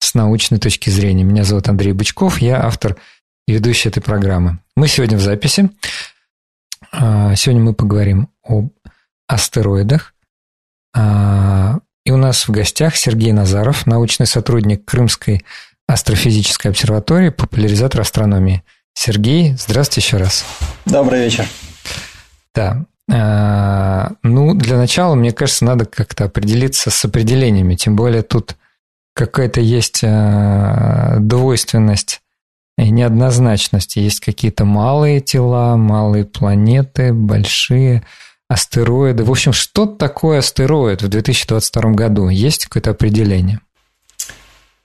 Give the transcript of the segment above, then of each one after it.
с научной точки зрения. Меня зовут Андрей Бычков, я автор и ведущий этой программы. Мы сегодня в записи. А, сегодня мы поговорим об астероидах. А, и у нас в гостях Сергей Назаров, научный сотрудник Крымской астрофизической обсерватории, популяризатор астрономии. Сергей, здравствуйте еще раз. Добрый вечер. Да. А, ну, для начала, мне кажется, надо как-то определиться с определениями. Тем более тут какая-то есть э, двойственность и неоднозначность. Есть какие-то малые тела, малые планеты, большие астероиды. В общем, что такое астероид в 2022 году? Есть какое-то определение?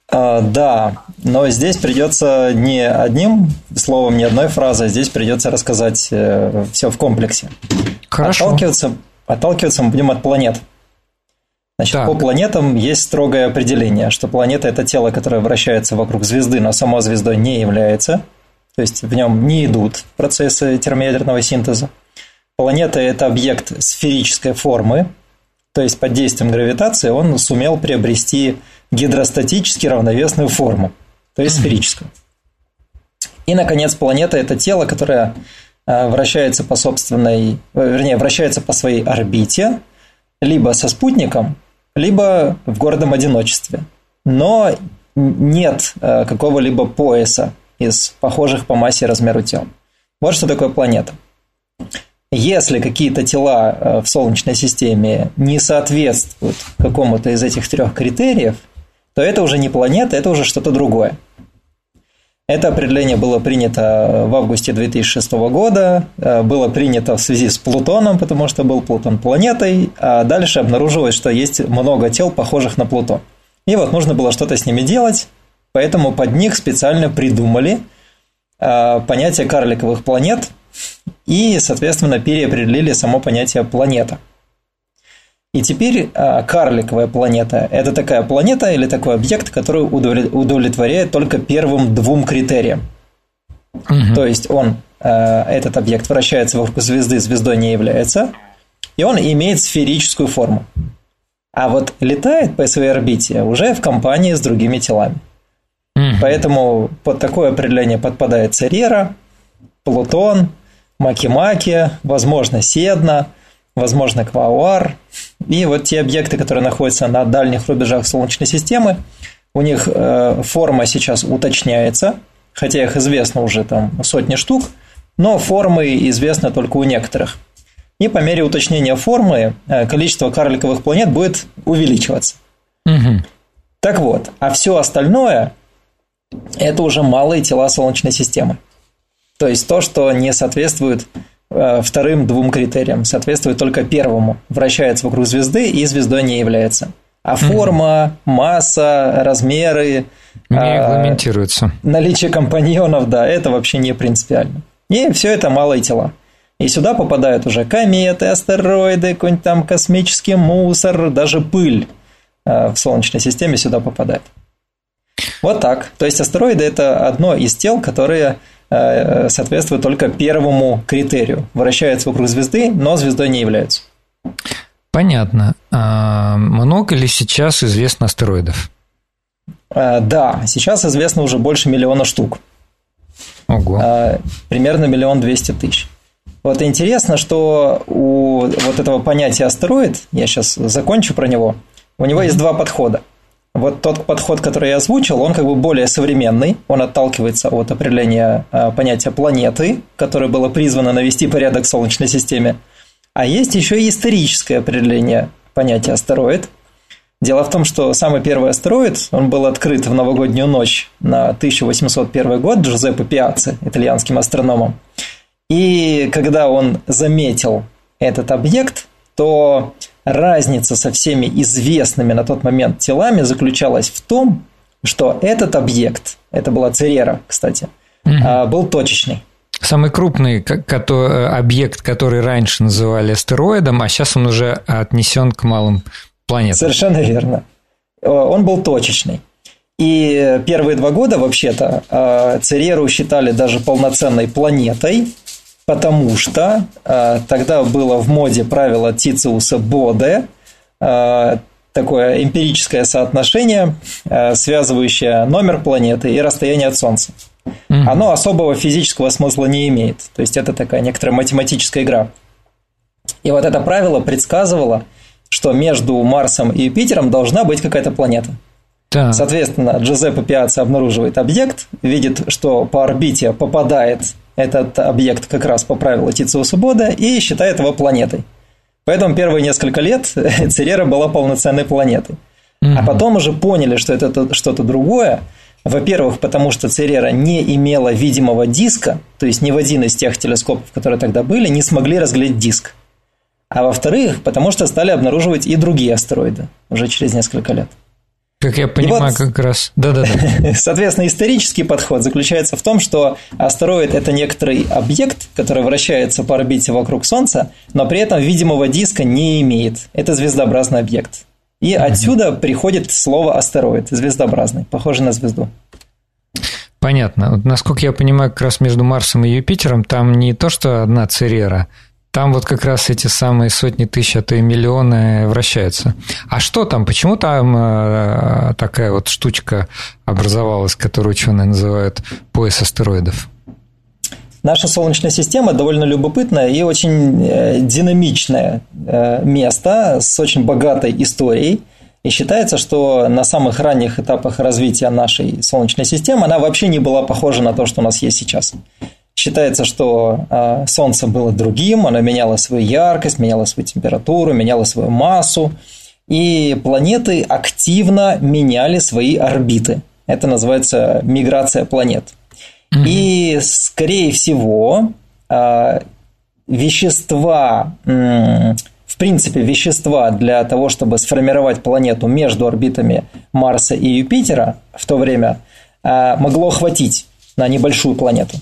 А, да, но здесь придется не одним словом, не одной фразой, здесь придется рассказать э, все в комплексе. Хорошо. Отталкиваться, отталкиваться мы будем от планет. Значит, так. по планетам есть строгое определение, что планета – это тело, которое вращается вокруг звезды, но само звездой не является. То есть в нем не идут процессы термоядерного синтеза. Планета – это объект сферической формы, то есть под действием гравитации он сумел приобрести гидростатически равновесную форму, то есть сферическую. И, наконец, планета – это тело, которое э, вращается по собственной, э, вернее, вращается по своей орбите, либо со спутником, либо в гордом одиночестве. Но нет э, какого-либо пояса из похожих по массе и размеру тел. Вот что такое планета. Если какие-то тела э, в Солнечной системе не соответствуют какому-то из этих трех критериев, то это уже не планета, это уже что-то другое. Это определение было принято э, в августе 2006 года, э, было принято в связи с Плутоном, потому что был Плутон планетой, а дальше обнаружилось, что есть много тел, похожих на Плутон. И вот нужно было что-то с ними делать, поэтому под них специально придумали э, понятие карликовых планет и, соответственно, переопределили само понятие планета – и теперь а, карликовая планета – это такая планета или такой объект, который удовлетворяет только первым двум критериям. Угу. То есть он, а, этот объект вращается вокруг звезды, звездой не является, и он имеет сферическую форму. А вот летает по своей орбите уже в компании с другими телами. Угу. Поэтому под такое определение подпадает Церера, Плутон, Макимаки, возможно, Седна – возможно, Квауар. И вот те объекты, которые находятся на дальних рубежах Солнечной системы, у них э, форма сейчас уточняется, хотя их известно уже там сотни штук, но формы известны только у некоторых. И по мере уточнения формы э, количество карликовых планет будет увеличиваться. Угу. Так вот, а все остальное это уже малые тела Солнечной системы. То есть то, что не соответствует вторым двум критериям, соответствует только первому. Вращается вокруг звезды и звездой не является. А форма, масса, размеры... Не а, регламентируются. Наличие компаньонов, да, это вообще не принципиально. И все это малые тела. И сюда попадают уже кометы, астероиды, какой-нибудь там космический мусор, даже пыль э, в Солнечной системе сюда попадает. Вот так. То есть астероиды – это одно из тел, которые Э, соответствует только первому критерию. Вращается вокруг звезды, но звездой не является. Понятно. А много ли сейчас известно астероидов? А, да, сейчас известно уже больше миллиона штук. Ого. А, примерно миллион двести тысяч. Вот интересно, что у вот этого понятия астероид, я сейчас закончу про него, у него есть два подхода. Вот тот подход, который я озвучил, он как бы более современный, он отталкивается от определения а, понятия планеты, которое было призвано навести порядок в Солнечной системе. А есть еще и историческое определение понятия астероид. Дело в том, что самый первый астероид, он был открыт в новогоднюю ночь на 1801 год Джузеппе Пиацци, итальянским астрономом. И когда он заметил этот объект, то разница со всеми известными на тот момент телами заключалась в том, что этот объект, это была Церера, кстати, угу. был точечный. Самый крупный объект, который раньше называли астероидом, а сейчас он уже отнесен к малым планетам. Совершенно верно. Он был точечный. И первые два года, вообще-то, э, Цереру считали даже полноценной планетой, потому что э, тогда было в моде правило Тициуса Боде, э, такое эмпирическое соотношение, связывающее номер планеты и расстояние от Солнца. Оно особого физического смысла не имеет. То есть это такая некоторая математическая игра. И вот это правило предсказывало, что между Марсом и Юпитером должна быть какая-то планета. Да. Соответственно, Джузеппе Пиацци обнаруживает объект, видит, что по орбите попадает этот объект как раз по правилу Тициуса Бода и считает его планетой. Поэтому первые несколько лет Церера была полноценной планетой. А потом уже поняли, что это что-то другое. Во-первых, потому что Церера не имела видимого диска, то есть ни в один из тех телескопов, которые тогда были, не смогли разглядеть диск. А во-вторых, потому что стали обнаруживать и другие астероиды уже через несколько лет. Как я понимаю, вот, как раз. Да-да-да. Соответственно, исторический подход заключается в том, что астероид – это некоторый объект, который вращается по орбите вокруг Солнца, но при этом видимого диска не имеет. Это звездообразный объект. И mm-hmm. отсюда приходит слово астероид, звездообразный, похожий на звезду. Понятно. Вот, насколько я понимаю, как раз между Марсом и Юпитером там не то, что одна Церера – там вот как раз эти самые сотни тысяч, а то и миллионы вращаются. А что там? Почему там э, такая вот штучка образовалась, которую ученые называют пояс астероидов? Наша Солнечная система довольно любопытное и очень э, динамичное э, место с очень богатой историей. И считается, что на самых ранних этапах развития нашей Солнечной системы она вообще не была похожа на то, что у нас есть сейчас. Считается, что э, Солнце было другим, оно меняло свою яркость, меняло свою температуру, меняло свою массу, и планеты активно меняли свои орбиты. Это называется миграция планет. Mm-hmm. И, скорее всего, э, вещества, в принципе, вещества для того, чтобы сформировать планету между орбитами Марса и Юпитера в то время э, могло хватить на небольшую планету.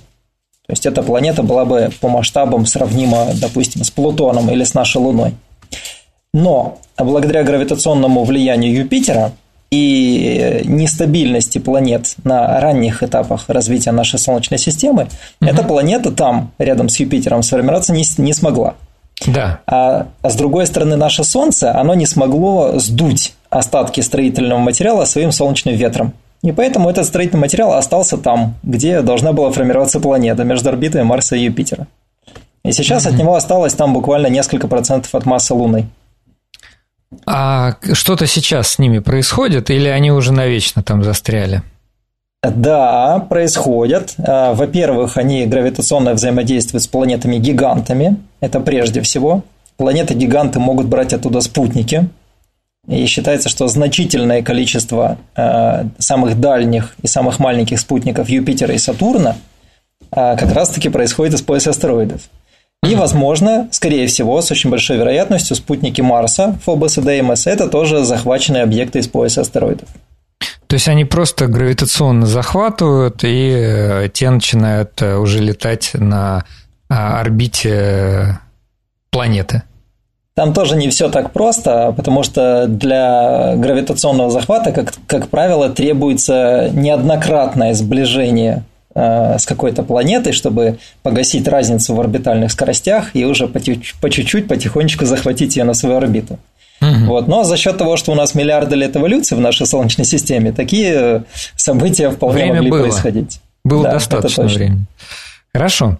То есть эта планета была бы по масштабам сравнима, допустим, с Плутоном или с нашей Луной. Но благодаря гравитационному влиянию Юпитера и нестабильности планет на ранних этапах развития нашей Солнечной системы, угу. эта планета там, рядом с Юпитером, сформироваться не, не смогла. Да. А, а с другой стороны, наше Солнце, оно не смогло сдуть остатки строительного материала своим солнечным ветром. И поэтому этот строительный материал остался там, где должна была формироваться планета между орбитой Марса и Юпитера. И сейчас mm-hmm. от него осталось там буквально несколько процентов от массы Луны. А что-то сейчас с ними происходит, или они уже навечно там застряли? Да, происходят. А, во-первых, они гравитационно взаимодействуют с планетами-гигантами. Это прежде всего. Планеты-гиганты могут брать оттуда спутники, и считается, что значительное количество э, самых дальних и самых маленьких спутников Юпитера и Сатурна э, как раз-таки происходит из пояса астероидов. И, возможно, скорее всего, с очень большой вероятностью, спутники Марса, Фобос и Деймос, это тоже захваченные объекты из пояса астероидов. То есть они просто гравитационно захватывают, и э, те начинают уже летать на а, орбите планеты. Там тоже не все так просто, потому что для гравитационного захвата, как, как правило, требуется неоднократное сближение э, с какой-то планетой, чтобы погасить разницу в орбитальных скоростях и уже по, чуть-чуть, потихонечку захватить ее на свою орбиту. Угу. Вот. Но за счет того, что у нас миллиарды лет эволюции в нашей Солнечной системе, такие события вполне Время могли было. происходить. Было да, достаточно времени. Хорошо.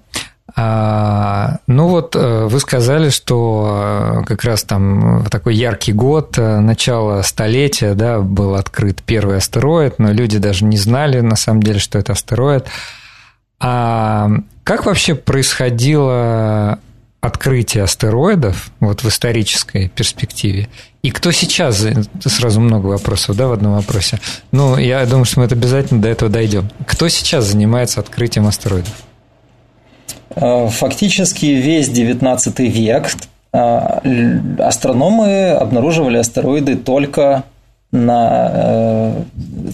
А, ну вот э, вы сказали, что э, как раз там такой яркий год, э, начало столетия, да, был открыт первый астероид, но люди даже не знали на самом деле, что это астероид. А как вообще происходило открытие астероидов вот в исторической перспективе? И кто сейчас, сразу много вопросов, да, в одном вопросе. Ну, я думаю, что мы это обязательно до этого дойдем. Кто сейчас занимается открытием астероидов? Э, фактически весь XIX век э, астрономы обнаруживали астероиды только на, э,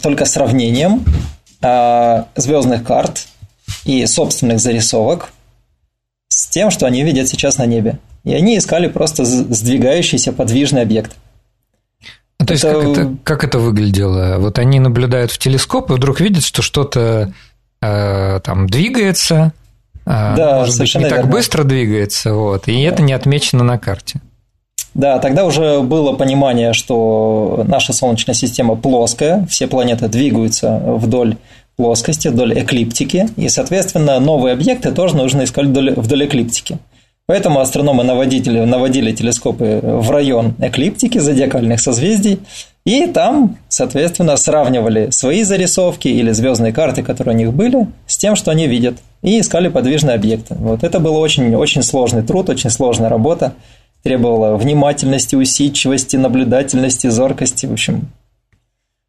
только сравнением звездных карт и собственных зарисовок с тем, что они видят сейчас на небе. И они искали просто сдвигающийся подвижный объект. А то есть, как это, как это выглядело? Вот они наблюдают в телескоп и вдруг видят, что что-то э, там двигается, да, может быть, не верно. так быстро двигается, вот, и да. это не отмечено на карте. Да, тогда уже было понимание, что наша Солнечная система плоская, все планеты двигаются вдоль плоскости, вдоль эклиптики, и, соответственно, новые объекты тоже нужно искать вдоль, вдоль эклиптики. Поэтому астрономы наводили, наводили телескопы в район эклиптики, зодиакальных созвездий, и там, соответственно, сравнивали свои зарисовки или звездные карты, которые у них были, с тем, что они видят, и искали подвижные объекты. Вот это был очень, очень сложный труд, очень сложная работа требовала внимательности, усидчивости, наблюдательности, зоркости, в общем.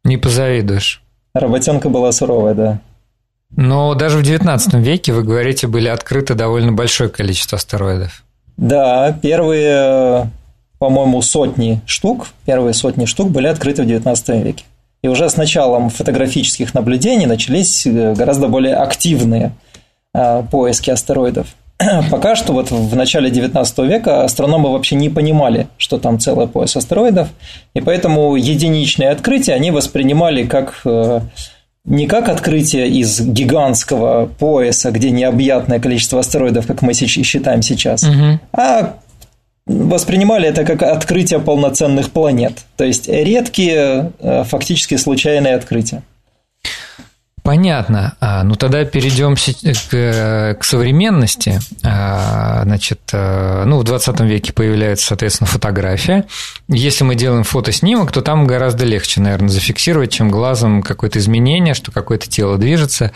Не позавидуешь. Работенка была суровая, да. Но даже в XIX веке, вы говорите, были открыты довольно большое количество астероидов. Да, первые, по-моему, сотни штук, первые сотни штук были открыты в XIX веке. И уже с началом фотографических наблюдений начались э, гораздо более активные поиски астероидов. пока что вот в начале 19 века астрономы вообще не понимали, что там целый пояс астероидов, и поэтому единичные открытия они воспринимали как э, не как открытие из гигантского пояса, где необъятное количество астероидов, как мы считаем сейчас, угу. а воспринимали это как открытие полноценных планет, то есть редкие, э, фактически случайные открытия. Понятно. А, ну тогда перейдем к, к современности. А, значит, э, ну в 20 веке появляется, соответственно, фотография. Если мы делаем фотоснимок, то там гораздо легче, наверное, зафиксировать, чем глазом какое-то изменение, что какое-то тело движется.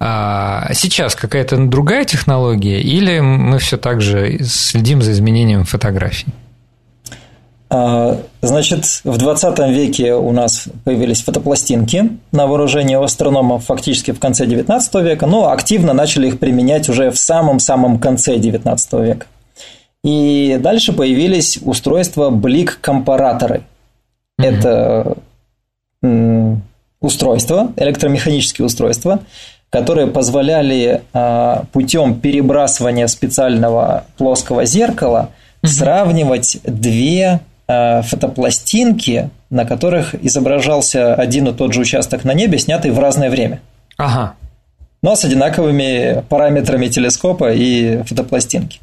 А сейчас какая-то другая технология, или мы все так же следим за изменением фотографий? А, значит, в 20 веке у нас появились фотопластинки на вооружении у астрономов фактически в конце 19 века, но активно начали их применять уже в самом-самом конце 19 века. И дальше появились устройства блик-компараторы. Mm-hmm. Это устройства, электромеханические устройства, которые позволяли а, путем перебрасывания специального плоского зеркала mm-hmm. сравнивать две фотопластинки, на которых изображался один и тот же участок на небе, снятый в разное время. Ага. Но с одинаковыми параметрами телескопа и фотопластинки.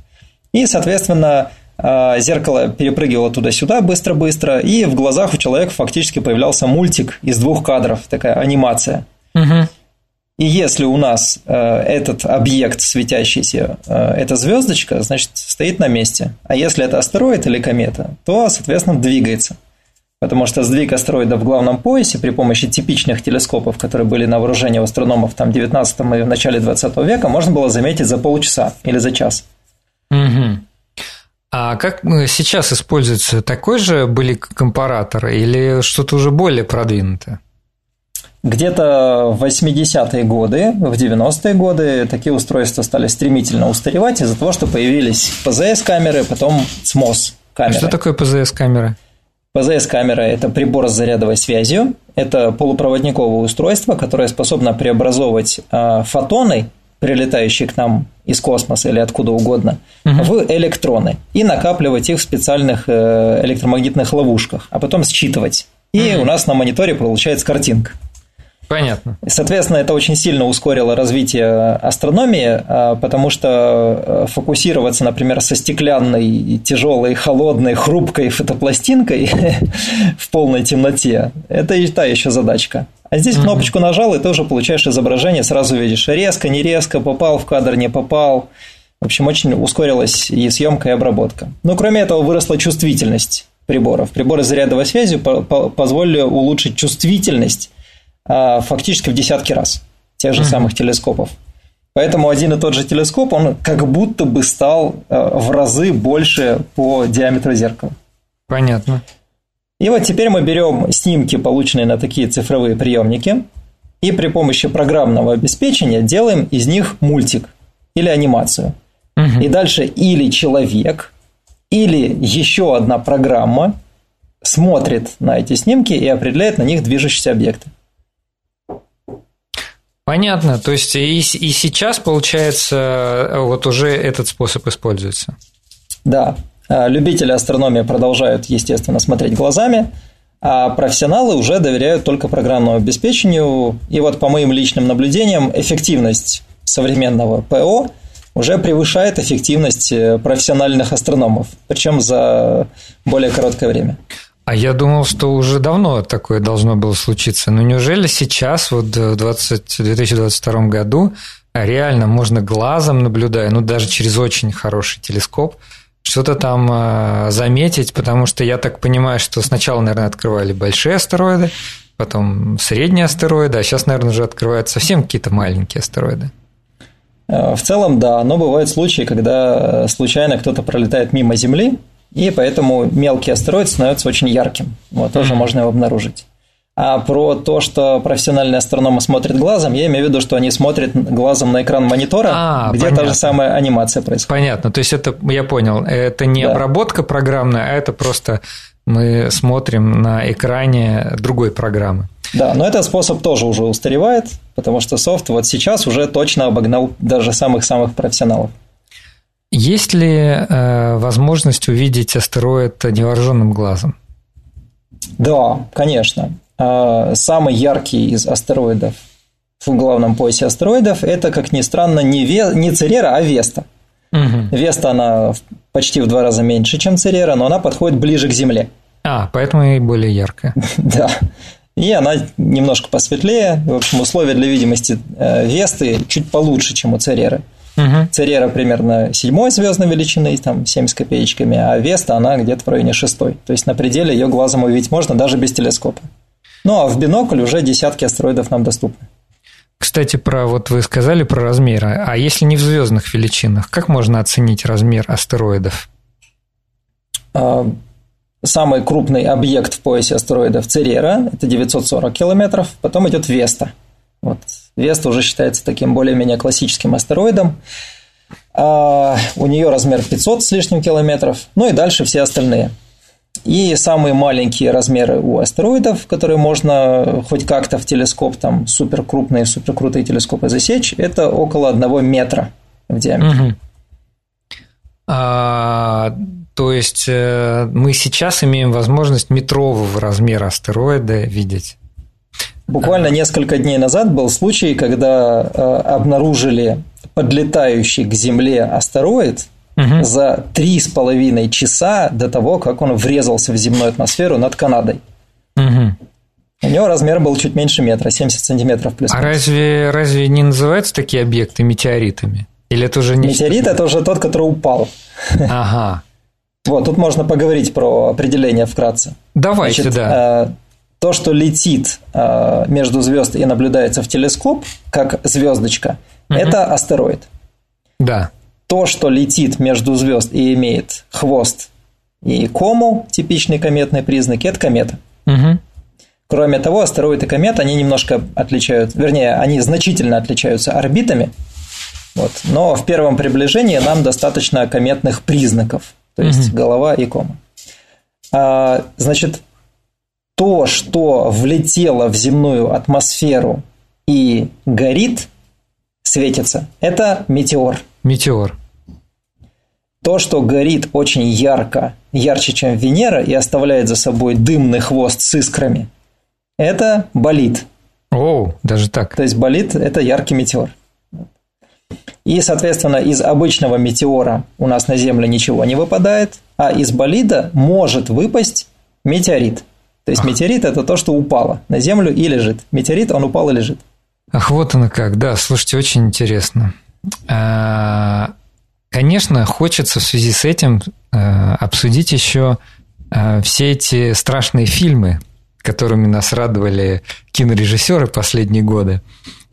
И, соответственно, э, зеркало перепрыгивало туда-сюда быстро-быстро, и в глазах у человека фактически появлялся мультик из двух кадров, такая анимация. Угу. И если у нас э, этот объект светящийся, э, эта звездочка, значит, стоит на месте. А если это астероид или комета, то, соответственно, двигается. Потому что сдвиг астероида в главном поясе при помощи типичных телескопов, которые были на вооружении у астрономов там, в 19 и в начале 20 века, можно было заметить за полчаса или за час. Угу. А как сейчас используется такой же были компаратор или что-то уже более продвинутое? Где-то в 80-е годы, в 90-е годы такие устройства стали стремительно устаревать из-за того, что появились ПЗС-камеры, потом СМОС-камеры. Что такое ПЗС-камера? ПЗС-камера – это прибор с зарядовой связью. Это полупроводниковое устройство, которое способно преобразовывать а, фотоны, прилетающие к нам из космоса или откуда угодно, угу. в электроны и накапливать их в специальных э, электромагнитных ловушках, а потом считывать. И угу. у нас на мониторе получается картинка. Понятно. Соответственно, это очень сильно ускорило развитие астрономии, а, потому что э, фокусироваться, например, со стеклянной, тяжелой, холодной, хрупкой фотопластинкой в полной темноте, это и та еще задачка. А здесь угу. кнопочку нажал, и ты уже получаешь изображение, сразу видишь резко, не резко, попал в кадр, не попал. В общем, очень ускорилась и съемка, и обработка. Но кроме этого выросла чувствительность приборов. Приборы зарядовой связи позволили улучшить чувствительность фактически в десятки раз тех же самых телескопов. Поэтому один и тот же телескоп, он как будто бы стал а, в разы больше по диаметру зеркала. Понятно. И вот теперь мы берем снимки, полученные на такие цифровые приемники, и при помощи программного обеспечения делаем из них мультик или анимацию. Угу. И дальше или человек, или еще одна программа смотрит на эти снимки и определяет на них движущиеся объекты. Понятно. То есть и, и сейчас, получается, вот уже этот способ используется. Да. А, любители астрономии продолжают, естественно, смотреть глазами, а профессионалы уже доверяют только программному обеспечению. И вот по моим личным наблюдениям эффективность современного ПО уже превышает эффективность э, профессиональных астрономов, причем за более короткое время. А я думал, что уже давно такое должно было случиться. Но неужели сейчас, вот в 20, 2022 году, реально можно глазом наблюдая, ну даже через очень хороший телескоп, что-то там э, заметить, потому что я так понимаю, что сначала, наверное, открывали большие астероиды, потом средние астероиды, а сейчас, наверное, уже открывают совсем какие-то маленькие астероиды. Э, в целом, да, но бывают случаи, когда случайно кто-то пролетает мимо Земли, и поэтому мелкий астероид становится очень ярким. Вот, тоже mm-hmm. можно его обнаружить. А про то, что профессиональные астрономы смотрят глазом, я имею в виду, что они смотрят глазом на экран монитора, а, где понятно. та же самая анимация происходит. Понятно. То есть это, я понял, это не да. обработка программная, а это просто мы смотрим на экране другой программы. Да, но этот способ тоже уже устаревает, потому что софт вот сейчас уже точно обогнал даже самых-самых профессионалов. Есть ли э, возможность увидеть астероид невооруженным глазом? Да, конечно. Э, самый яркий из астероидов в главном поясе астероидов это, как ни странно, не, Ве... не Церера, а Веста. Угу. Веста, она почти в два раза меньше, чем Церера, но она подходит ближе к Земле. А, поэтому и более яркая. да. И она немножко посветлее. В общем, условия для видимости э, Весты чуть получше, чем у Цереры. Угу. Церера примерно седьмой звездной величины, там 7 с копеечками, а Веста она где-то в районе шестой. То есть на пределе ее глазом увидеть можно даже без телескопа. Ну а в бинокль уже десятки астероидов нам доступны. Кстати, про вот вы сказали про размеры. А если не в звездных величинах, как можно оценить размер астероидов? А, самый крупный объект в поясе астероидов Церера – это 940 километров, потом идет Веста. Вот. Веста уже считается таким более-менее классическим астероидом. А у нее размер 500 с лишним километров, ну и дальше все остальные. И самые маленькие размеры у астероидов, которые можно хоть как-то в телескоп, там супер крупные, супер крутые телескопы засечь, это около одного метра в диаметре. Угу. А, то есть э, мы сейчас имеем возможность метрового размера астероида видеть. Буквально несколько дней назад был случай, когда э, обнаружили подлетающий к Земле астероид угу. за три с половиной часа до того, как он врезался в земную атмосферу над Канадой. Угу. У него размер был чуть меньше метра, 70 сантиметров плюс. А разве, разве не называются такие объекты метеоритами? Или это уже не Метеорит – это уже тот, который упал. Ага. Вот, тут можно поговорить про определение вкратце. Давайте, Значит, да. То, что летит э, между звезд и наблюдается в телескоп, как звездочка, угу. это астероид. Да. То, что летит между звезд и имеет хвост и кому, типичные кометные признаки, это комета. Угу. Кроме того, астероид и комета, они немножко отличаются, вернее, они значительно отличаются орбитами, вот, но в первом приближении нам достаточно кометных признаков, то есть угу. голова и кома. А, значит, то, что влетело в земную атмосферу и горит, светится, это метеор. Метеор. То, что горит очень ярко, ярче, чем Венера, и оставляет за собой дымный хвост с искрами, это болид. О, даже так. То есть болид – это яркий метеор. И, соответственно, из обычного метеора у нас на Землю ничего не выпадает, а из болида может выпасть метеорит. То есть метеорит – это то, что упало на Землю и лежит. Метеорит, он упал и лежит. Ах, вот оно как. Да, слушайте, очень интересно. А, конечно, хочется в связи с этим а, обсудить еще а, все эти страшные фильмы, которыми нас радовали кинорежиссеры последние годы.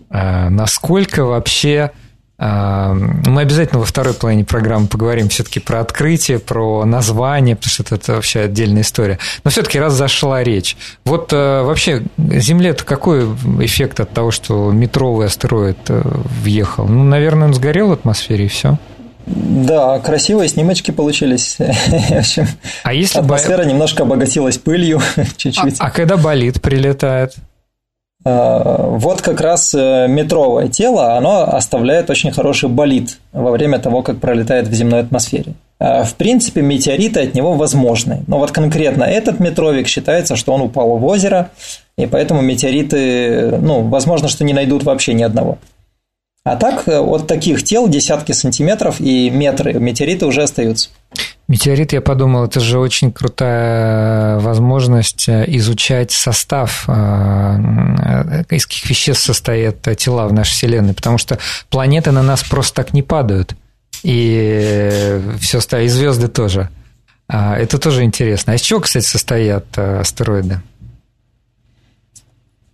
Насколько вообще мы обязательно во второй половине программы поговорим все-таки про открытие, про название, потому что это вообще отдельная история. Но все-таки раз зашла речь. Вот э, вообще Земле-то какой эффект от того, что метровый астероид э, въехал? Ну, наверное, он сгорел в атмосфере и все. Да, красивые снимочки получились. А если атмосфера бо... немножко обогатилась пылью чуть-чуть. А, а когда болит прилетает? А, вот как раз э, метровое тело, оно оставляет очень хороший болит во время того, как пролетает в земной атмосфере. А, в принципе, метеориты от него возможны. Но вот конкретно этот метровик считается, что он упал в озеро, и поэтому метеориты, ну, возможно, что не найдут вообще ни одного. А так э, от таких тел десятки сантиметров и метры метеориты уже остаются. Метеорит, я подумал, это же очень крутая возможность э, изучать состав, э, из каких веществ состоят тела в нашей Вселенной, потому что планеты на нас просто так не падают, и все и звезды тоже. А, это тоже интересно. А из чего, кстати, состоят астероиды?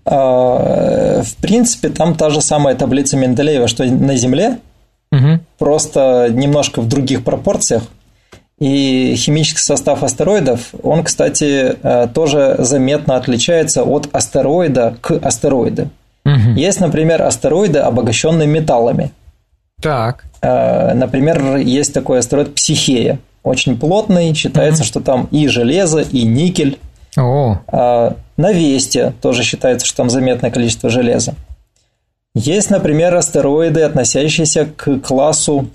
А, в принципе, там та же самая таблица Менделеева, что на Земле, угу. просто немножко в других пропорциях. И химический состав астероидов, он, кстати, э, тоже заметно отличается от астероида к астероиду. Угу. Есть, например, астероиды, обогащенные металлами. Так. Э, например, есть такой астероид Психея. Очень плотный, считается, угу. что там и железо, и никель. О. А, на Весте тоже считается, что там заметное количество железа. Есть, например, астероиды, относящиеся к классу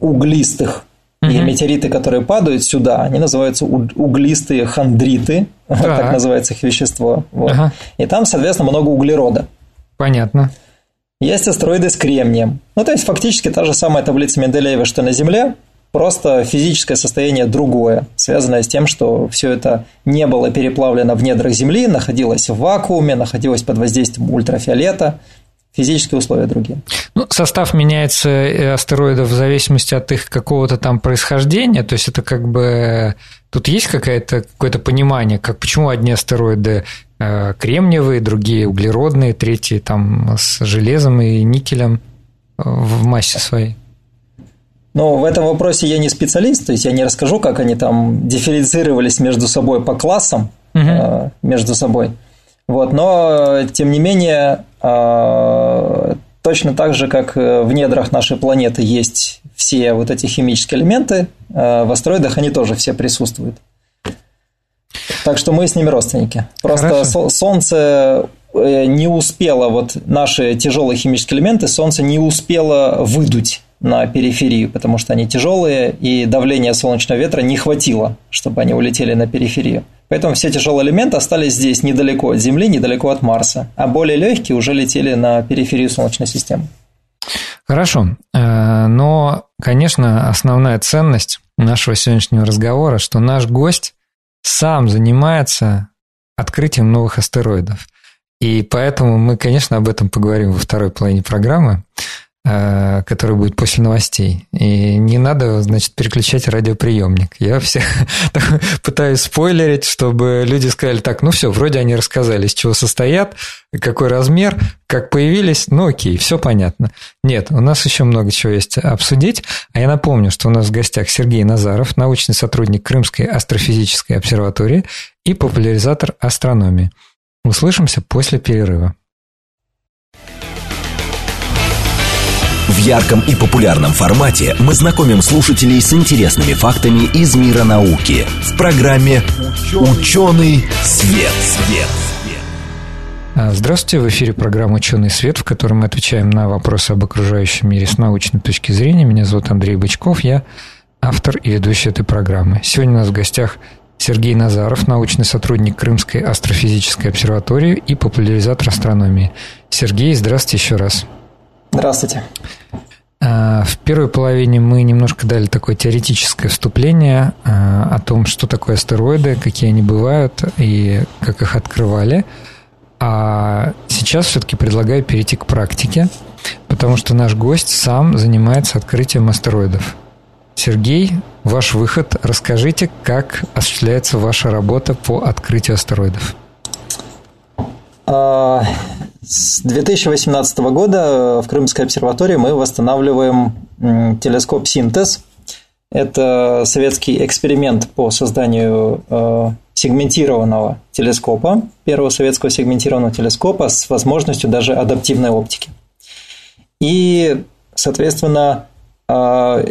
углистых. И метеориты, которые падают сюда, они называются углистые хондриты, так, так называется их вещество. Вот. Ага. И там, соответственно, много углерода. Понятно. Есть астероиды с кремнием. Ну, то есть, фактически та же самая таблица Менделеева, что на Земле, Просто физическое состояние другое, связанное с тем, что все это не было переплавлено в недрах Земли, находилось в вакууме, находилось под воздействием ультрафиолета, физические условия другие. Ну, состав меняется э, астероидов в зависимости от их какого-то там происхождения, то есть это как бы тут есть какое-то какое-то понимание, как почему одни астероиды э, кремниевые, другие углеродные, третьи там с железом и никелем э, в массе своей. Но в этом вопросе я не специалист, то есть я не расскажу, как они там дифференцировались между собой по классам, угу. между собой. Вот, но, тем не менее, точно так же, как в недрах нашей планеты есть все вот эти химические элементы, э, в астероидах они тоже все присутствуют. Так что мы с ними родственники. Просто Хорошо. Солнце э, не успело, вот наши тяжелые химические элементы, Солнце не успело выдуть на периферию, потому что они тяжелые, и давление солнечного ветра не хватило, чтобы они улетели на периферию. Поэтому все тяжелые элементы остались здесь, недалеко от Земли, недалеко от Марса, а более легкие уже летели на периферию Солнечной системы. Хорошо, э, но, конечно, основная ценность нашего сегодняшнего разговора, что наш гость сам занимается открытием новых астероидов. И поэтому мы, конечно, об этом поговорим во второй половине программы. Э, который будет после новостей. И не надо, значит, переключать радиоприемник. Я всех пытаюсь спойлерить, чтобы люди сказали, так, ну все, вроде они рассказали, из чего состоят, какой размер, как появились, ну окей, все понятно. Нет, у нас еще много чего есть обсудить. А я напомню, что у нас в гостях Сергей Назаров, научный сотрудник Крымской астрофизической обсерватории и популяризатор астрономии. Услышимся после перерыва. В ярком и популярном формате мы знакомим слушателей с интересными фактами из мира науки в программе «Ученый свет». свет. А, здравствуйте, в эфире программа «Ученый свет», в которой мы отвечаем на вопросы об окружающем мире с научной точки зрения. Меня зовут Андрей Бычков, я автор и ведущий этой программы. Сегодня у нас в гостях Сергей Назаров, научный сотрудник Крымской астрофизической обсерватории и популяризатор астрономии. Сергей, здравствуйте еще раз. Здравствуйте. А, в первой половине мы немножко дали такое теоретическое вступление а, о том, что такое астероиды, какие они бывают и как их открывали. А сейчас все-таки предлагаю перейти к практике, потому что наш гость сам занимается открытием астероидов. Сергей, ваш выход. Расскажите, как осуществляется ваша работа по открытию астероидов. С 2018 года в Крымской обсерватории мы восстанавливаем телескоп «Синтез». Это советский эксперимент по созданию э, сегментированного телескопа, первого советского сегментированного телескопа с возможностью даже адаптивной оптики. И, соответственно, к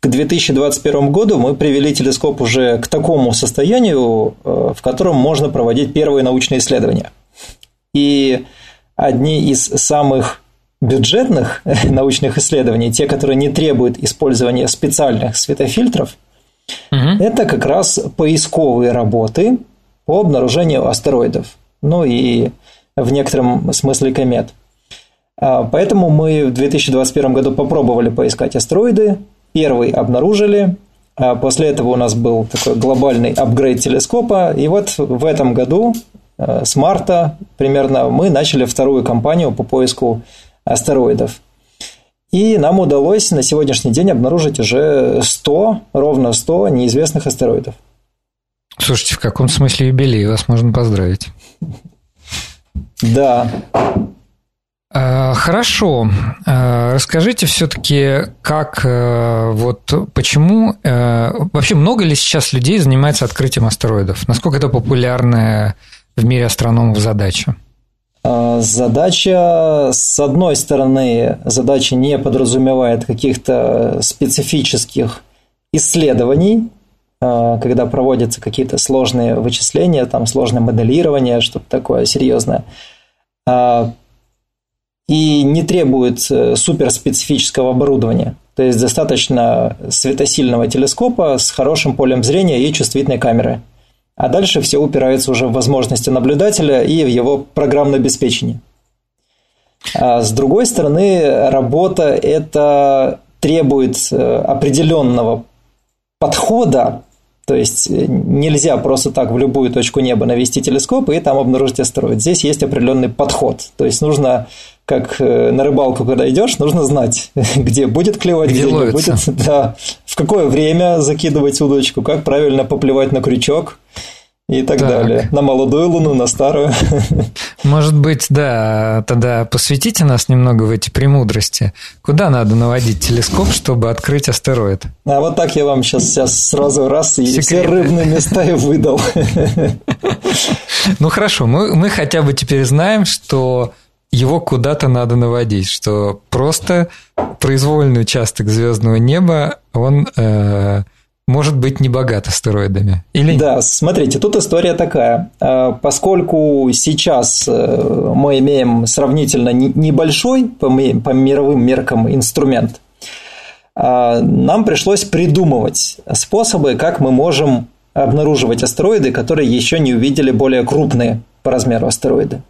2021 году мы привели телескоп уже к такому состоянию, в котором можно проводить первые научные исследования. И одни из самых бюджетных научных исследований, те, которые не требуют использования специальных светофильтров, угу. это как раз поисковые работы по обнаружению астероидов, ну и в некотором смысле комет. А, поэтому мы в 2021 году попробовали поискать астероиды, первый обнаружили, а после этого у нас был такой глобальный апгрейд телескопа, и вот в этом году Э, с марта примерно мы начали вторую кампанию по поиску астероидов. И нам удалось на сегодняшний день обнаружить уже 100, ровно 100 неизвестных астероидов. Слушайте, в каком смысле юбилей? Вас можно поздравить. Да. Э, хорошо. Э, расскажите все-таки, как вот почему вообще много ли сейчас людей занимается открытием астероидов? Насколько это популярная в мире астрономов задача? А, задача, с одной стороны, задача не подразумевает каких-то специфических исследований, а, когда проводятся какие-то сложные вычисления, там сложное моделирование, что-то такое серьезное. А, и не требует э, суперспецифического оборудования. То есть достаточно светосильного телескопа с хорошим полем зрения и чувствительной камерой. А дальше все упирается уже в возможности наблюдателя и в его программное обеспечение. А с другой стороны, работа это требует э, определенного подхода, то есть э, нельзя просто так в любую точку неба навести телескоп и там обнаружить астероид. Здесь есть определенный подход. То есть нужно, как э, на рыбалку, когда идешь, нужно знать, где будет клевать, где, где не будет, да, в какое время закидывать удочку, как правильно поплевать на крючок и так, так далее. На молодую луну, на старую. Может быть, да, тогда посвятите нас немного в эти премудрости. Куда надо наводить телескоп, чтобы открыть астероид? А вот так я вам сейчас, сейчас сразу раз и Секреты. все рыбные места и выдал. Ну хорошо, мы, мы хотя бы теперь знаем, что его куда-то надо наводить, что просто произвольный участок звездного неба, он э, может быть не богат астероидами. Или Да, смотрите, тут история такая. А, поскольку сейчас э, мы имеем сравнительно небольшой по мировым меркам инструмент, а, нам пришлось придумывать способы, как мы можем обнаруживать астероиды, которые еще не увидели более крупные по размеру астероиды.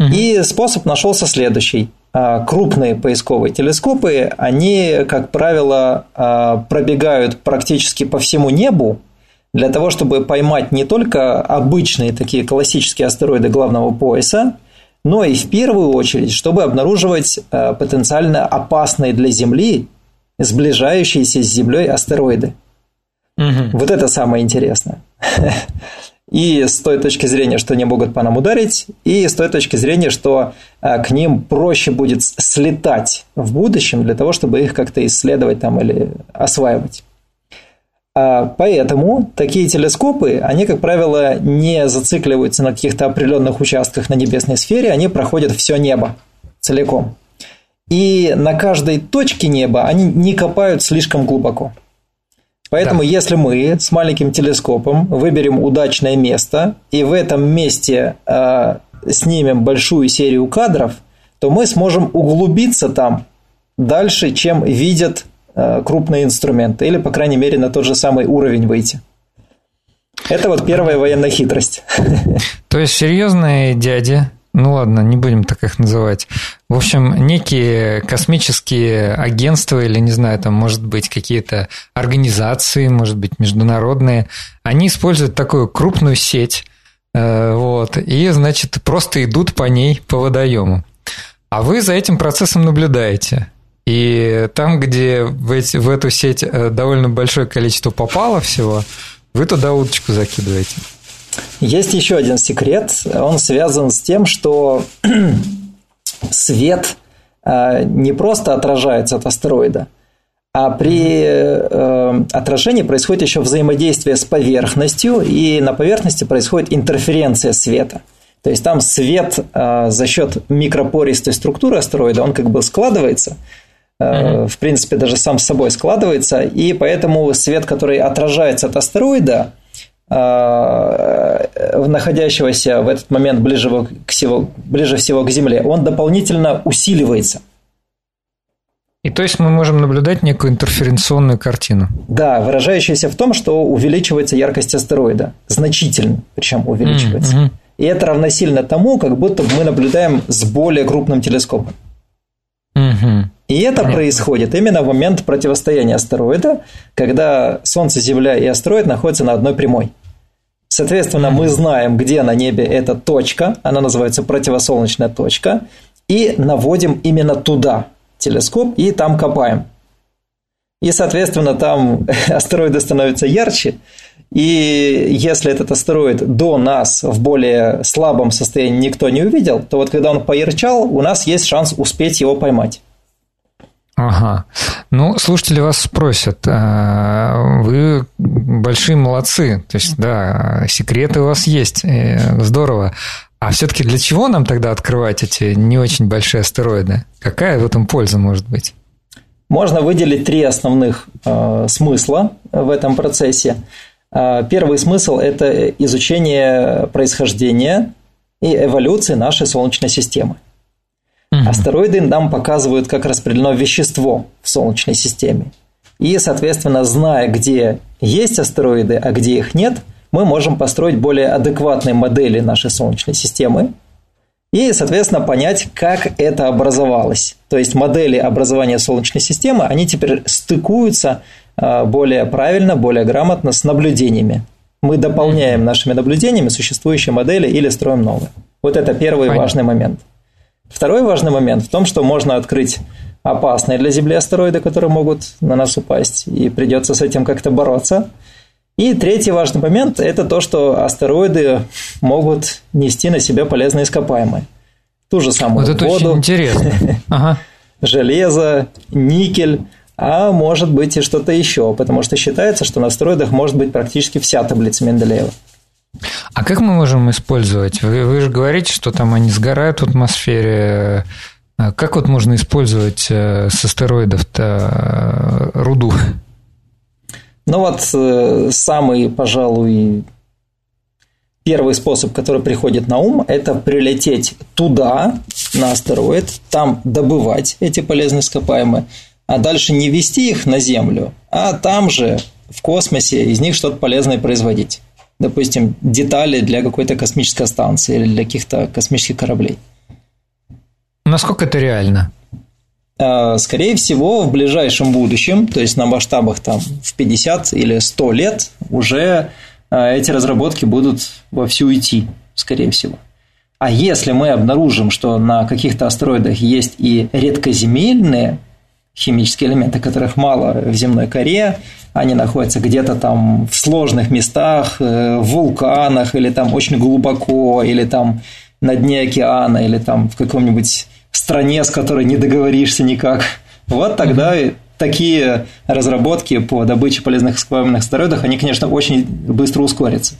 И способ нашелся следующий. А, крупные поисковые телескопы, они, как правило, а, пробегают практически по всему небу для того, чтобы поймать не только обычные такие классические астероиды главного пояса, но и в первую очередь, чтобы обнаруживать а, потенциально опасные для Земли, сближающиеся с Землей астероиды. Угу. Вот это самое интересное. И с той точки зрения, что они могут по нам ударить, и с той точки зрения, что а, к ним проще будет слетать в будущем для того, чтобы их как-то исследовать там или осваивать. А, поэтому такие телескопы, они, как правило, не зацикливаются на каких-то определенных участках на небесной сфере, они проходят все небо целиком. И на каждой точке неба они не копают слишком глубоко. Поэтому, да. если мы с маленьким телескопом выберем удачное место и в этом месте э, снимем большую серию кадров, то мы сможем углубиться там дальше, чем видят э, крупные инструменты, или, по крайней мере, на тот же самый уровень выйти. Это вот первая военная хитрость. То есть серьезные дяди ну ладно, не будем так их называть. В общем, некие космические агентства или, не знаю, там, может быть, какие-то организации, может быть, международные, они используют такую крупную сеть, э, вот, и, значит, просто идут по ней по водоему. А вы за этим процессом наблюдаете. И там, где в, эти, в эту сеть э, довольно большое количество попало всего, вы туда удочку закидываете. Есть еще один секрет. Он связан с тем, что свет э, не просто отражается от астероида, а при э, отражении происходит еще взаимодействие с поверхностью, и на поверхности происходит интерференция света. То есть там свет э, за счет микропористой структуры астероида, он как бы складывается mm-hmm. в принципе, даже сам с собой складывается, и поэтому свет, который отражается от астероида, находящегося в этот момент ближе, к всего, ближе всего к Земле, он дополнительно усиливается – и то есть мы можем наблюдать некую интерференционную картину. Да, выражающуюся в том, что увеличивается яркость астероида. Значительно, причем увеличивается. Mm-hmm. И это равносильно тому, как будто мы наблюдаем с более крупным телескопом. Mm-hmm. И это Понятно. происходит именно в момент противостояния астероида, когда Солнце, Земля и астероид находятся на одной прямой. Соответственно, мы знаем, где на небе эта точка, она называется противосолнечная точка, и наводим именно туда, телескоп и там копаем. И, соответственно, там астероиды становятся ярче. И если этот астероид до нас в более слабом состоянии никто не увидел, то вот когда он поярчал, у нас есть шанс успеть его поймать. Ага. Ну, слушатели вас спросят, а, вы большие молодцы, то есть, да, секреты у вас есть, э, здорово. А все-таки для чего нам тогда открывать эти не очень большие астероиды? Какая в этом польза может быть? Можно выделить три основных э, смысла в этом процессе. Э, первый смысл – это изучение происхождения и эволюции нашей Солнечной системы. Угу. Астероиды нам показывают, как распределено вещество в Солнечной системе. И, соответственно, зная, где есть астероиды, а где их нет – мы можем построить более адекватные модели нашей Солнечной системы и, соответственно, понять, как это образовалось. То есть модели образования Солнечной системы, они теперь стыкуются а, более правильно, более грамотно с наблюдениями. Мы дополняем нашими наблюдениями существующие модели или строим новые. Вот это первый Понятно. важный момент. Второй важный момент в том, что можно открыть опасные для Земли астероиды, которые могут на нас упасть, и придется с этим как-то бороться – и третий важный момент – это то, что астероиды могут нести на себе полезные ископаемые. Ту же самую вот это воду, очень интересно. Ага. железо, никель, а может быть и что-то еще, потому что считается, что на астероидах может быть практически вся таблица Менделеева. А как мы можем использовать? Вы, вы же говорите, что там они сгорают в атмосфере. А как вот можно использовать э, с астероидов-то э, руду? Ну вот э, самый, пожалуй, первый способ, который приходит на ум, это прилететь туда, на астероид, там добывать эти полезные ископаемые, а дальше не вести их на Землю, а там же, в космосе, из них что-то полезное производить. Допустим, детали для какой-то космической станции или для каких-то космических кораблей. Насколько это реально? А, скорее всего, в ближайшем будущем, то есть на масштабах там в 50 или 100 лет, уже а, эти разработки будут вовсю идти, скорее всего. А если мы обнаружим, что на каких-то астероидах есть и редкоземельные химические элементы, которых мало в земной коре, они находятся где-то там в сложных местах, э, в вулканах, или там очень глубоко, или там на дне океана, или там в каком-нибудь стране, с которой не договоришься никак. Вот тогда такие разработки по добыче полезных ископаемых астероидов, они, конечно, очень быстро ускорятся.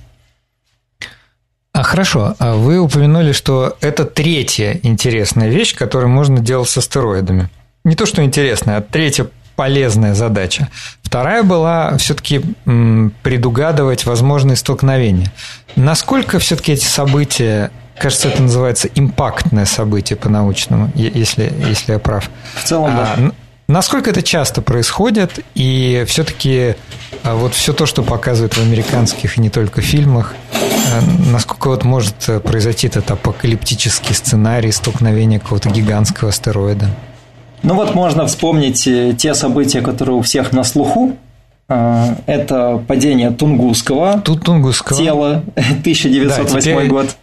А хорошо, а вы упомянули, что это третья интересная вещь, которую можно делать с астероидами. Не то, что интересная, а третья полезная задача. Вторая была все-таки предугадывать возможные столкновения. Насколько все-таки эти события Кажется, это называется импактное событие по-научному, если, если я прав. В целом, а, да. Насколько это часто происходит, и все-таки а, вот все то, что показывают в американских и не только фильмах, а, насколько вот может произойти этот апокалиптический сценарий столкновения какого-то гигантского астероида? Ну вот можно вспомнить э, те события, которые у всех на слуху, а, это падение Тунгусского, Тут Тунгусского. тела 1908 да, теперь, год.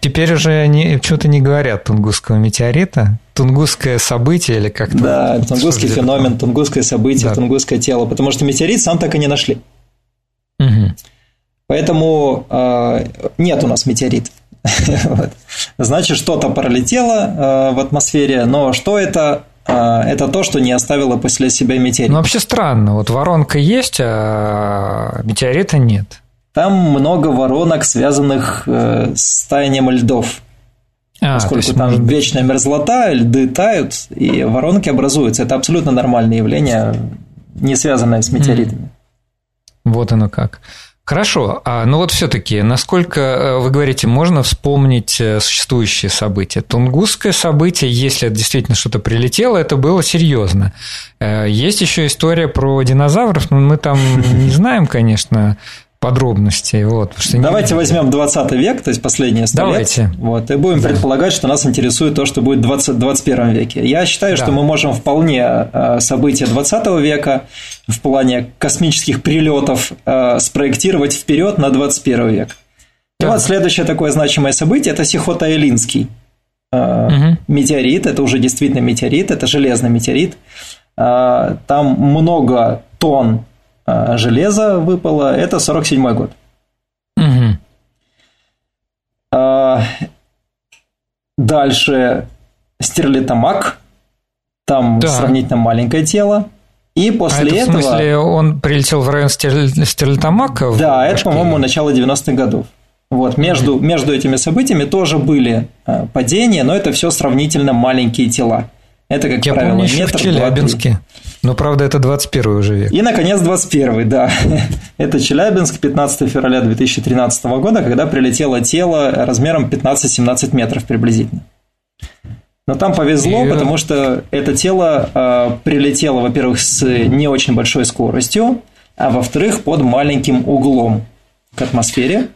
Теперь уже они что-то не говорят Тунгусского метеорита. Тунгусское событие или как-то. Да, тунгусский феномен, это? тунгусское событие, да. тунгусское тело. Потому что метеорит сам так и не нашли. Угу. Поэтому э, нет у нас метеоритов. вот. Значит, что-то пролетело э, в атмосфере, но что это это то, что не оставило после себя метеорит. Ну, вообще странно. Вот воронка есть, а метеорита нет. Там много воронок, связанных э, с таянием льдов. а, поскольку там может... вечная мерзлота, льды тают, и воронки образуются. Это абсолютно нормальное явление, не связанное с метеоритами. Вот оно как. Хорошо, а ну вот все-таки, насколько э, вы говорите, можно вспомнить э, существующие события? Тунгусское событие, если это действительно что-то прилетело, это было серьезно. Э, есть еще история про динозавров, но мы там не знаем, конечно, подробностей. Вот, что Давайте не... возьмем 20 век, то есть последние 100 Давайте. лет. Вот, и будем да. предполагать, что нас интересует то, что будет в 20, 21 веке. Я считаю, да. что мы можем вполне э, события 20 века в плане космических прилетов э, спроектировать вперед на 21 век. Да. И вот следующее такое значимое событие – это Сихота-Элинский угу. метеорит. Это уже действительно метеорит, это железный метеорит. Там много тонн железа выпало, это 47 год. Угу. Дальше стерлитамак, там да. сравнительно маленькое тело. И после а это, этого... В смысле, он прилетел в район Стерлитамака? Да, это, по-моему, начало 90-х годов. Вот, между, между этими событиями тоже были а, падения, но это все сравнительно маленькие тела. Это, как Я правило, помню, метр, в Челябинске. 2, но, правда, это 21 уже век. И, наконец, 21 да. это Челябинск, 15 февраля 2013 года, когда прилетело тело размером 15-17 метров приблизительно. Но там повезло, и... потому что это тело э, прилетело, во-первых, с не очень большой скоростью, а во-вторых, под маленьким углом к атмосфере,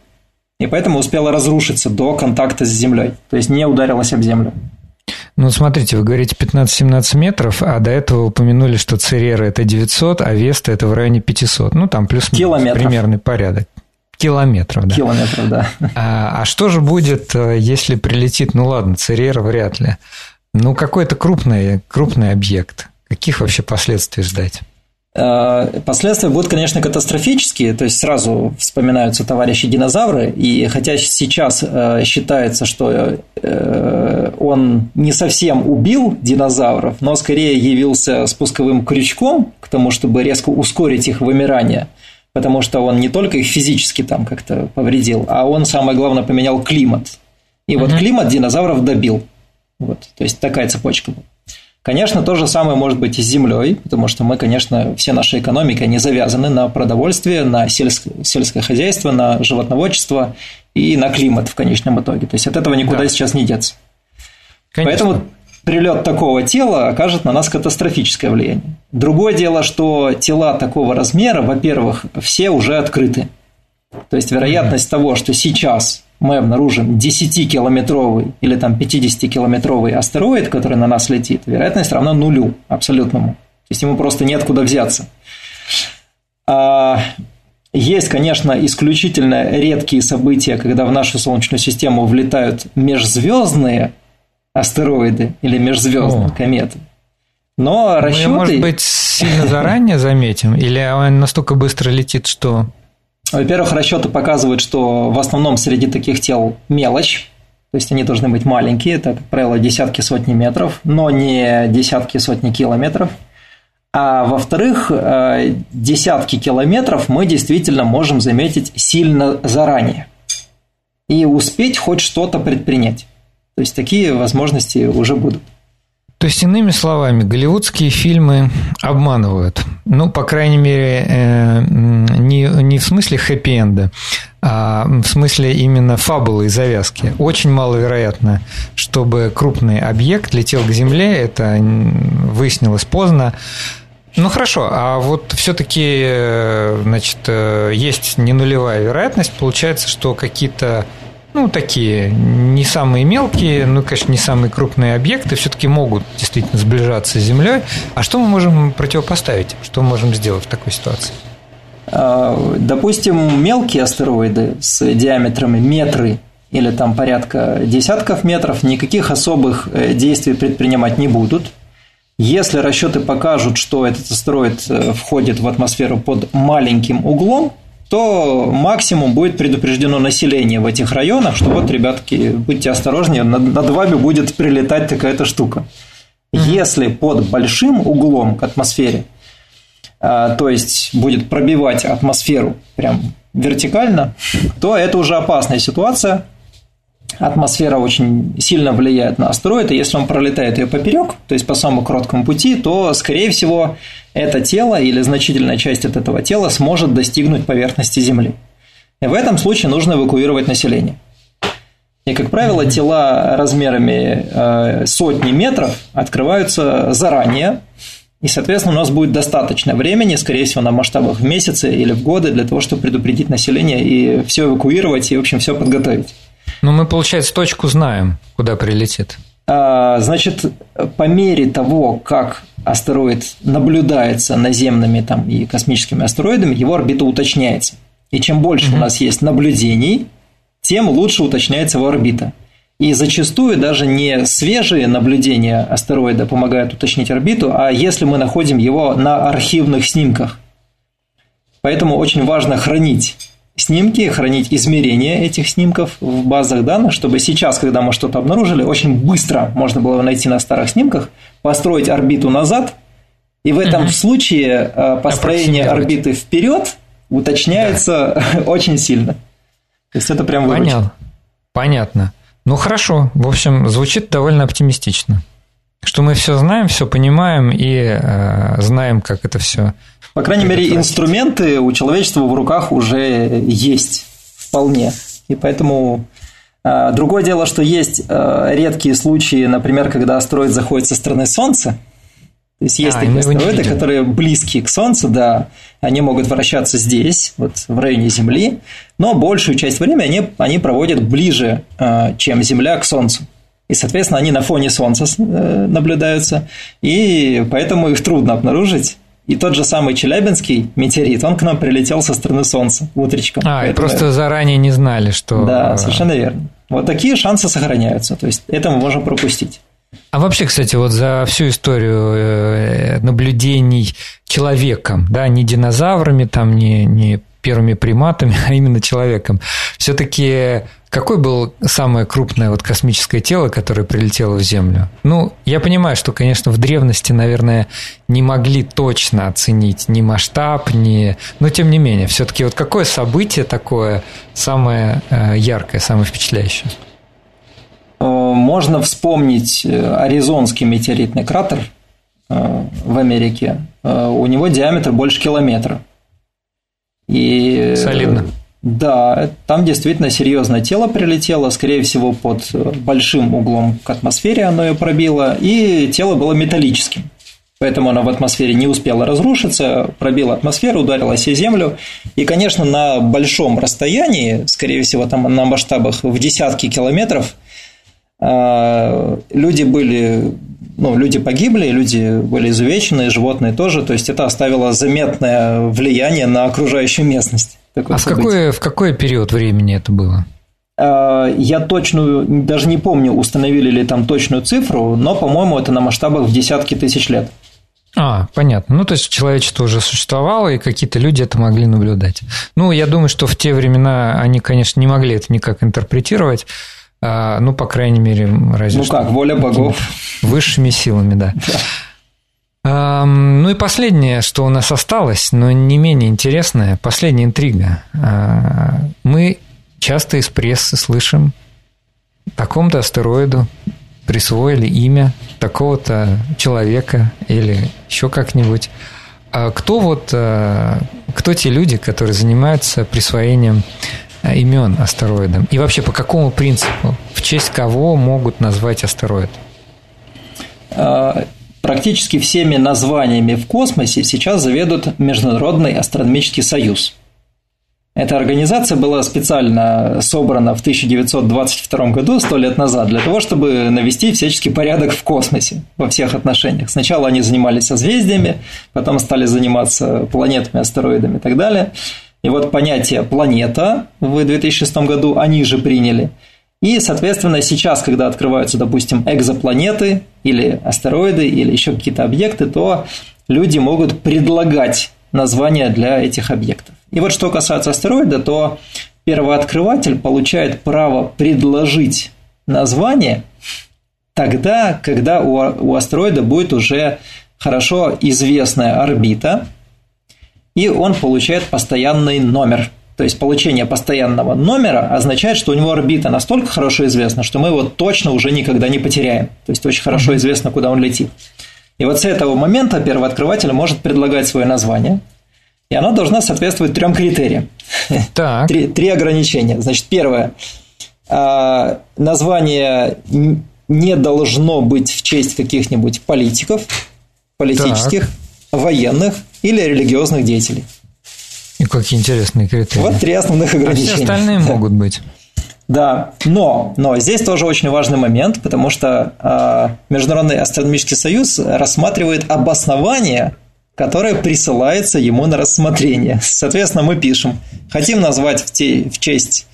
и поэтому успело разрушиться до контакта с Землей, то есть не ударилось об Землю. Ну, смотрите, вы говорите 15-17 метров, а до этого упомянули, что Церера – это 900, а Веста – это в районе 500. Ну, там плюс-минус примерный порядок. Километров, да. Километров, да. А, а что же будет, э, если прилетит, ну ладно, Церера вряд ли, ну какой-то крупный, крупный объект? Каких вообще последствий ждать? Э, последствия будут, конечно, катастрофические, то есть сразу вспоминаются товарищи динозавры, и хотя сейчас э, считается, что э, он не совсем убил динозавров, но скорее явился спусковым крючком к тому, чтобы резко ускорить их вымирание, потому что он не только их физически там как-то повредил, а он, самое главное, поменял климат. И вот климат динозавров добил. Вот, то есть такая цепочка была. Конечно, то же самое может быть и с землей, потому что мы, конечно, все наши экономики, они завязаны на продовольствие, на сельское, сельское хозяйство, на животноводчество и на климат в конечном итоге. То есть от этого никуда да. сейчас не деться. Конечно. Поэтому прилет такого тела окажет на нас катастрофическое влияние. Другое дело, что тела такого размера, во-первых, все уже открыты. То есть вероятность mm-hmm. того, что сейчас мы обнаружим 10-километровый или там 50-километровый астероид, который на нас летит, вероятность равна нулю абсолютному. То есть ему просто нет куда взяться. А есть, конечно, исключительно редкие события, когда в нашу Солнечную систему влетают межзвездные астероиды или межзвездные О. кометы. Но расчеты... Мы, может быть, сильно заранее заметим? Или он настолько быстро летит, что во-первых, расчеты показывают, что в основном среди таких тел мелочь, то есть они должны быть маленькие, это, как правило, десятки сотни метров, но не десятки сотни километров. А во-вторых, э, десятки километров мы действительно можем заметить сильно заранее и успеть хоть что-то предпринять. То есть такие возможности уже будут. То есть, иными словами, голливудские фильмы обманывают. Ну, по крайней мере, э, не, не в смысле хэппи-энда, а в смысле именно фабулы и завязки. Очень маловероятно, чтобы крупный объект летел к Земле, это выяснилось поздно. Ну хорошо, а вот все-таки, э, значит, э, есть не нулевая вероятность, получается, что какие-то ну, такие не самые мелкие, ну, конечно, не самые крупные объекты все-таки могут действительно сближаться с Землей. А что мы можем противопоставить? Что мы можем сделать в такой ситуации? А, допустим, мелкие астероиды с диаметрами метры или там порядка десятков метров никаких особых э, действий предпринимать не будут. Если расчеты покажут, что этот астероид э, входит в атмосферу под маленьким углом, то максимум будет предупреждено население в этих районах, что вот, ребятки, будьте осторожнее, над, над вами будет прилетать такая-то штука. Если под большим углом к атмосфере, а, то есть будет пробивать атмосферу прям вертикально, то это уже опасная ситуация. атмосфера очень сильно влияет на астероид, и если он пролетает ее поперек, то есть по самому короткому пути, то, скорее всего, это тело или значительная часть от этого тела сможет достигнуть поверхности Земли. И в этом случае нужно эвакуировать население. И, как правило, тела размерами э, сотни метров открываются заранее, и, соответственно, у нас будет достаточно времени, скорее всего, на масштабах в месяцы или в годы для того, чтобы предупредить население и все эвакуировать и, в общем, все подготовить. Но мы, получается, точку знаем, куда прилетит. А, значит, по мере того, как астероид наблюдается наземными там, и космическими астероидами, его орбита уточняется. И чем больше mm-hmm. у нас есть наблюдений, тем лучше уточняется его орбита. И зачастую даже не свежие наблюдения астероида помогают уточнить орбиту, а если мы находим его на архивных снимках. Поэтому очень важно хранить снимки, хранить измерения этих снимков в базах данных, чтобы сейчас, когда мы что-то обнаружили, очень быстро можно было найти на старых снимках, построить орбиту назад, и в этом угу. случае э, построение орбиты вперед уточняется да. очень сильно. То есть это прям выручка. Понятно. Понятно. Ну хорошо, в общем, звучит довольно оптимистично. Что мы все знаем, все понимаем и э, знаем, как это все. По крайней мере, инструменты у человечества в руках уже есть вполне. И поэтому э, другое дело, что есть э, редкие случаи, например, когда астероид заходит со стороны Солнца, то есть есть а, такие астероиды, которые близкие к Солнцу, да, они могут вращаться здесь, вот в районе Земли, но большую часть времени они, они проводят ближе, э, чем Земля к Солнцу. И, соответственно, они на фоне Солнца э, наблюдаются, и поэтому их трудно обнаружить. И тот же самый Челябинский метеорит, он к нам прилетел со стороны Солнца утречком. А, Поэтому... и просто заранее не знали, что... Да, совершенно верно. Вот такие шансы сохраняются, то есть это мы можем пропустить. А вообще, кстати, вот за всю историю э, наблюдений человеком, да, не динозаврами, там, не, не первыми приматами, а именно человеком, все-таки какое было самое крупное вот космическое тело, которое прилетело в Землю? Ну, я понимаю, что, конечно, в древности, наверное, не могли точно оценить ни масштаб, ни... Но, тем не менее, все-таки вот какое событие такое самое э, яркое, самое впечатляющее? Э, можно вспомнить э, Аризонский метеоритный кратер в Америке. У него диаметр больше километра. И, Солидно. Да, там действительно серьезное тело прилетело, скорее всего, под большим углом к атмосфере оно ее пробило, и тело было металлическим. Поэтому оно в атмосфере не успело разрушиться, пробило атмосферу, ударилось о землю. И, конечно, на большом расстоянии, скорее всего, там на масштабах в десятки километров – а, люди были, ну, люди погибли, люди были изувечены, животные тоже, то есть это оставило заметное влияние на окружающую местность. А в какой, в какой период времени это было? А, я точную, даже не помню, установили ли там точную цифру, но, по-моему, это на масштабах в десятки тысяч лет. А, понятно. Ну, то есть человечество уже существовало, и какие-то люди это могли наблюдать. Ну, я думаю, что в те времена они, конечно, не могли это никак интерпретировать. А, ну, по крайней мере, разве Ну что как, воля богов. Высшими силами, да. да. Ну и последнее, что у нас осталось, но не менее интересное, последняя интрига. А, мы часто из прессы слышим, такому-то астероиду присвоили имя такого-то человека или еще как-нибудь. А кто вот, кто те люди, которые занимаются присвоением имен астероидам? И вообще по какому принципу? В честь кого могут назвать астероид? А, практически всеми названиями в космосе сейчас заведует Международный астрономический союз. Эта организация была специально собрана в 1922 году, сто лет назад, для того, чтобы навести всяческий порядок в космосе во всех отношениях. Сначала они занимались созвездиями, потом стали заниматься планетами, астероидами и так далее. И вот понятие планета в 2006 году они же приняли. И, соответственно, сейчас, когда открываются, допустим, экзопланеты или астероиды или еще какие-то объекты, то люди могут предлагать названия для этих объектов. И вот что касается астероида, то первооткрыватель получает право предложить название тогда, когда у астероида будет уже хорошо известная орбита – и он получает постоянный номер. то есть получение постоянного номера, означает, что у него орбита настолько хорошо известна, что мы его точно уже никогда не потеряем. То есть очень хорошо известно, куда он летит. И вот с этого момента первооткрыватель может предлагать свое название, и оно должно соответствовать трем критериям. Так. Три, три ограничения. Значит, первое. А, название не должно быть в честь каких-нибудь политиков, политических, так. военных или религиозных деятелей. И какие интересные критерии. Вот три основных ограничения. А все остальные могут быть. Да, но, но здесь тоже очень важный момент, потому что э, Международный астрономический союз рассматривает обоснование, которое присылается ему на рассмотрение. Соответственно, мы пишем, хотим назвать в, те, в честь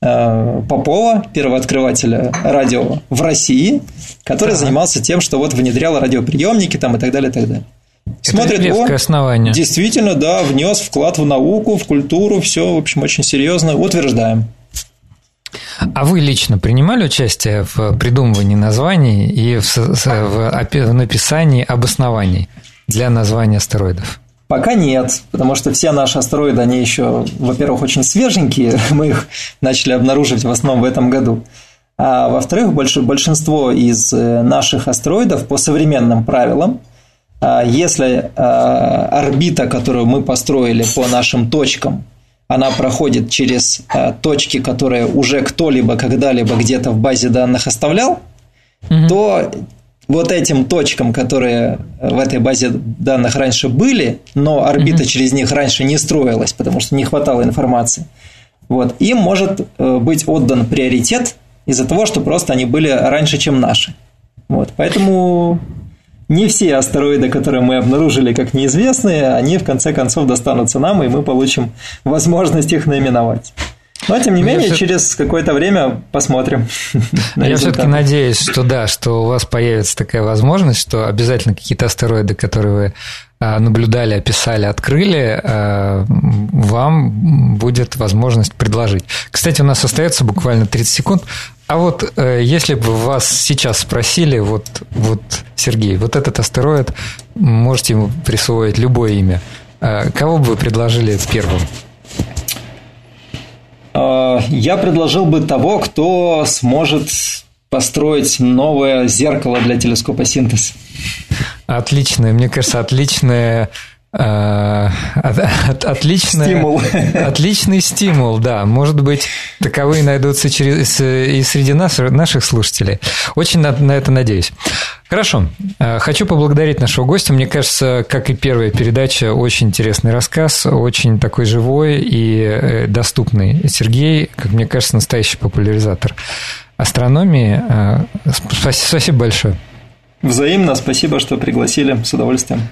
э, Попова, первооткрывателя радио в России, который занимался тем, что вот внедрял радиоприемники там и так далее, и так далее. Смотрит, Это основание. Действительно, да, внес вклад в науку, в культуру, все, в общем, очень серьезно. Утверждаем. А вы лично принимали участие в придумывании названий и в, в написании обоснований для названия астероидов? Пока нет, потому что все наши астероиды, они еще, во-первых, очень свеженькие, мы их начали обнаруживать в основном в этом году. А во-вторых, большинство из э, наших астероидов по современным правилам, если а, орбита, которую мы построили по нашим точкам, она проходит через э, точки, которые уже кто-либо когда-либо где-то в базе данных оставлял, угу. то вот этим точкам, которые в этой базе данных раньше были, но орбита угу. через них раньше не строилась, потому что не хватало информации, вот, им может э, быть отдан приоритет из-за того, что просто они были раньше, чем наши. Вот, поэтому не все астероиды, которые мы обнаружили как неизвестные, они в конце концов достанутся нам, и мы получим возможность их наименовать. Но, тем не Но менее, все... через какое-то время посмотрим. Я все-таки надеюсь, что да, что у вас появится такая возможность, что обязательно какие-то астероиды, которые вы наблюдали, описали, открыли, а, вам будет возможность предложить. Кстати, у нас остается буквально 30 секунд. А вот э, если бы вас сейчас спросили, вот, вот, Сергей, вот этот астероид, можете ему присвоить любое имя, э, кого бы вы предложили первым? Я предложил бы того, кто сможет построить новое зеркало для телескопа синтез. Отличное, мне кажется, отличное Э, отличный стимул. Отличный стимул, да. Может быть, таковые найдутся через, и среди нас, наших слушателей. Очень на, на это надеюсь. Хорошо. Э, хочу поблагодарить нашего гостя. Мне кажется, как и первая передача, очень интересный рассказ, очень такой живой и э, доступный. Сергей, как мне кажется, настоящий популяризатор астрономии. Спасибо большое. Взаимно, спасибо, что пригласили, с удовольствием.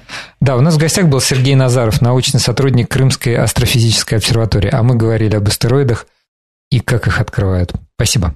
Да, у нас в гостях был Сергей Назаров, научный сотрудник Крымской астрофизической обсерватории, а мы говорили об астероидах и как их открывают. Спасибо.